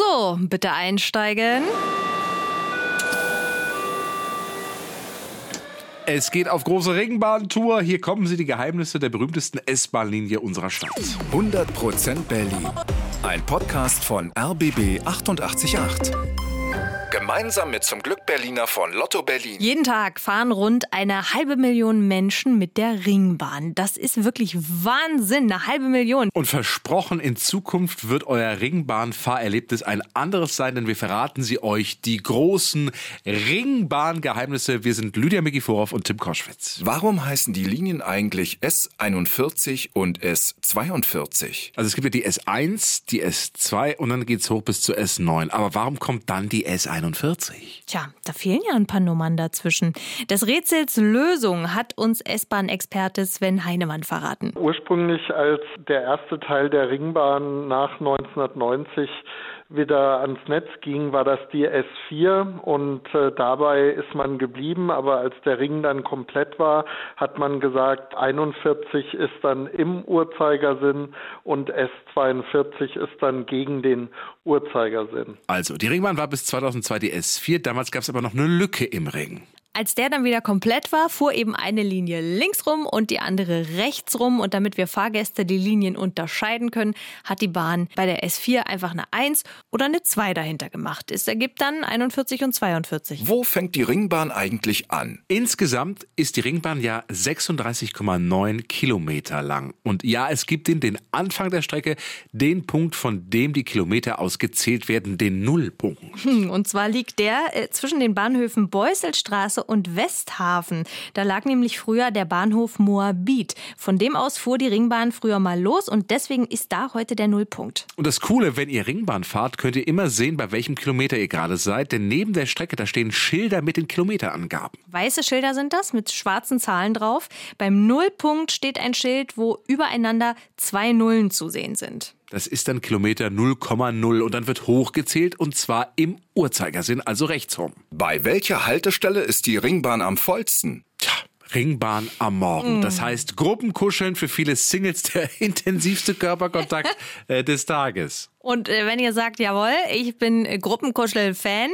So, bitte einsteigen. Es geht auf große Ringbahntour. Hier kommen sie die Geheimnisse der berühmtesten S-Bahn-Linie unserer Stadt. 100% Berlin. Ein Podcast von RBB 888. Gemeinsam mit zum Glück Berliner von Lotto Berlin. Jeden Tag fahren rund eine halbe Million Menschen mit der Ringbahn. Das ist wirklich Wahnsinn, eine halbe Million. Und versprochen, in Zukunft wird euer Ringbahnfahrerlebnis ein anderes sein, denn wir verraten sie euch die großen Ringbahn-Geheimnisse. Wir sind Lydia Mikiforov und Tim Koschwitz. Warum heißen die Linien eigentlich S41 und S42? Also es gibt ja die S1, die S2 und dann geht's hoch bis zur S9. Aber warum kommt dann die S41? Tja, da fehlen ja ein paar Nummern dazwischen. Das Rätsels Lösung hat uns S-Bahn-Experte Sven Heinemann verraten. Ursprünglich als der erste Teil der Ringbahn nach 1990 wieder ans Netz ging, war das die S4 und äh, dabei ist man geblieben, aber als der Ring dann komplett war, hat man gesagt, 41 ist dann im Uhrzeigersinn und S42 ist dann gegen den Uhrzeigersinn. Also, die Ringbahn war bis 2002 die S4, damals gab es aber noch eine Lücke im Ring. Als der dann wieder komplett war, fuhr eben eine Linie links rum und die andere rechts rum. Und damit wir Fahrgäste die Linien unterscheiden können, hat die Bahn bei der S4 einfach eine 1 oder eine 2 dahinter gemacht. Es ergibt dann 41 und 42. Wo fängt die Ringbahn eigentlich an? Insgesamt ist die Ringbahn ja 36,9 Kilometer lang. Und ja, es gibt den, den Anfang der Strecke, den Punkt, von dem die Kilometer ausgezählt werden, den Nullpunkt. Hm, und zwar liegt der äh, zwischen den Bahnhöfen Beuselstraße und Westhafen. Da lag nämlich früher der Bahnhof Moabit. Von dem aus fuhr die Ringbahn früher mal los und deswegen ist da heute der Nullpunkt. Und das Coole, wenn ihr Ringbahn fahrt, könnt ihr immer sehen, bei welchem Kilometer ihr gerade seid, denn neben der Strecke, da stehen Schilder mit den Kilometerangaben. Weiße Schilder sind das mit schwarzen Zahlen drauf. Beim Nullpunkt steht ein Schild, wo übereinander zwei Nullen zu sehen sind. Das ist dann Kilometer 0,0 und dann wird hochgezählt und zwar im Uhrzeigersinn, also rechtsrum. Bei welcher Haltestelle ist die Ringbahn am vollsten? Tja, Ringbahn am Morgen. Das heißt Gruppenkuscheln für viele Singles der intensivste Körperkontakt äh, des Tages. Und äh, wenn ihr sagt, jawohl, ich bin Gruppenkuschel-Fan,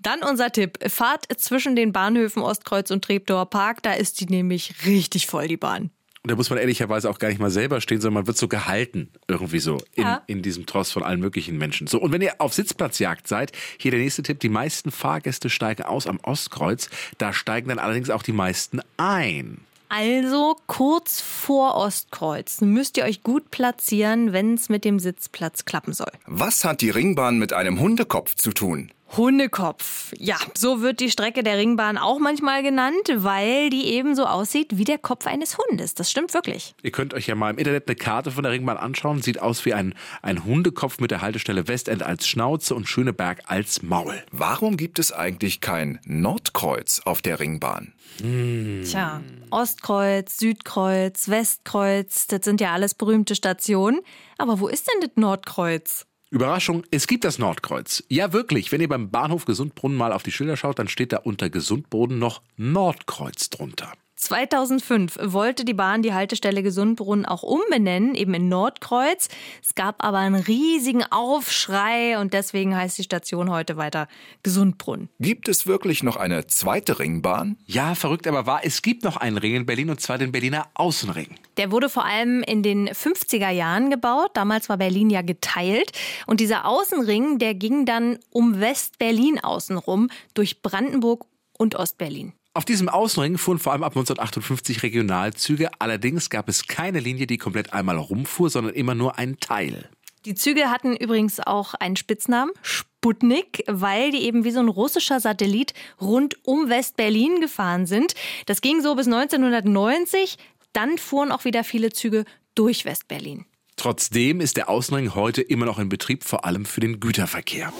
dann unser Tipp. Fahrt zwischen den Bahnhöfen Ostkreuz und Treptower Park, da ist die nämlich richtig voll, die Bahn. Und da muss man ehrlicherweise auch gar nicht mal selber stehen, sondern man wird so gehalten, irgendwie so, in, Ja. in diesem Tross von allen möglichen Menschen. So, und wenn ihr auf Sitzplatzjagd seid, hier der nächste Tipp, die meisten Fahrgäste steigen aus am Ostkreuz, da steigen dann allerdings auch die meisten ein. Also kurz vor Ostkreuz müsst ihr euch gut platzieren, wenn es mit dem Sitzplatz klappen soll. Was hat die Ringbahn mit einem Hundekopf zu tun? Hundekopf. Ja, so wird die Strecke der Ringbahn auch manchmal genannt, weil die eben so aussieht wie der Kopf eines Hundes. Das stimmt wirklich. Ihr könnt euch ja mal im Internet eine Karte von der Ringbahn anschauen. Sieht aus wie ein, ein Hundekopf mit der Haltestelle Westend als Schnauze und Schöneberg als Maul. Warum gibt es eigentlich kein Nordkreuz auf der Ringbahn? Tja, Ostkreuz, Südkreuz, Westkreuz, das sind ja alles berühmte Stationen. Aber wo ist denn das Nordkreuz? Überraschung, es gibt das Nordkreuz. Ja, wirklich. Wenn ihr beim Bahnhof Gesundbrunnen mal auf die Schilder schaut, dann steht da unter Gesundbrunnen noch Nordkreuz drunter. 2005 wollte die Bahn die Haltestelle Gesundbrunnen auch umbenennen, eben in Nordkreuz. Es gab aber einen riesigen Aufschrei und deswegen heißt die Station heute weiter Gesundbrunnen. Gibt es wirklich noch eine zweite Ringbahn? Ja, verrückt aber wahr, es gibt noch einen Ring in Berlin und zwar den Berliner Außenring. Der wurde vor allem in den 50er Jahren gebaut. Damals war Berlin ja geteilt. Und dieser Außenring, der ging dann um West-Berlin außenrum durch Brandenburg und Ostberlin. Auf diesem Außenring fuhren vor allem ab 1958 Regionalzüge. Allerdings gab es keine Linie, die komplett einmal rumfuhr, sondern immer nur einen Teil. Die Züge hatten übrigens auch einen Spitznamen, Sputnik, weil die eben wie so ein russischer Satellit rund um West-Berlin gefahren sind. Das ging so bis 1990. Dann fuhren auch wieder viele Züge durch West-Berlin. Trotzdem ist der Außenring heute immer noch in Betrieb, vor allem für den Güterverkehr.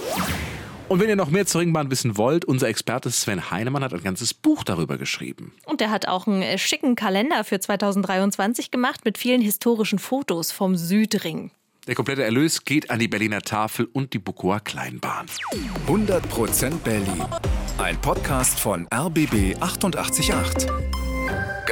Und wenn ihr noch mehr zur Ringbahn wissen wollt, unser Experte Sven Heinemann hat ein ganzes Buch darüber geschrieben. Und er hat auch einen äh, schicken Kalender für 2023 gemacht mit vielen historischen Fotos vom Südring. Der komplette Erlös geht an die Berliner Tafel und die Bukower Kleinbahn. 100% Berlin. Ein Podcast von RBB 888.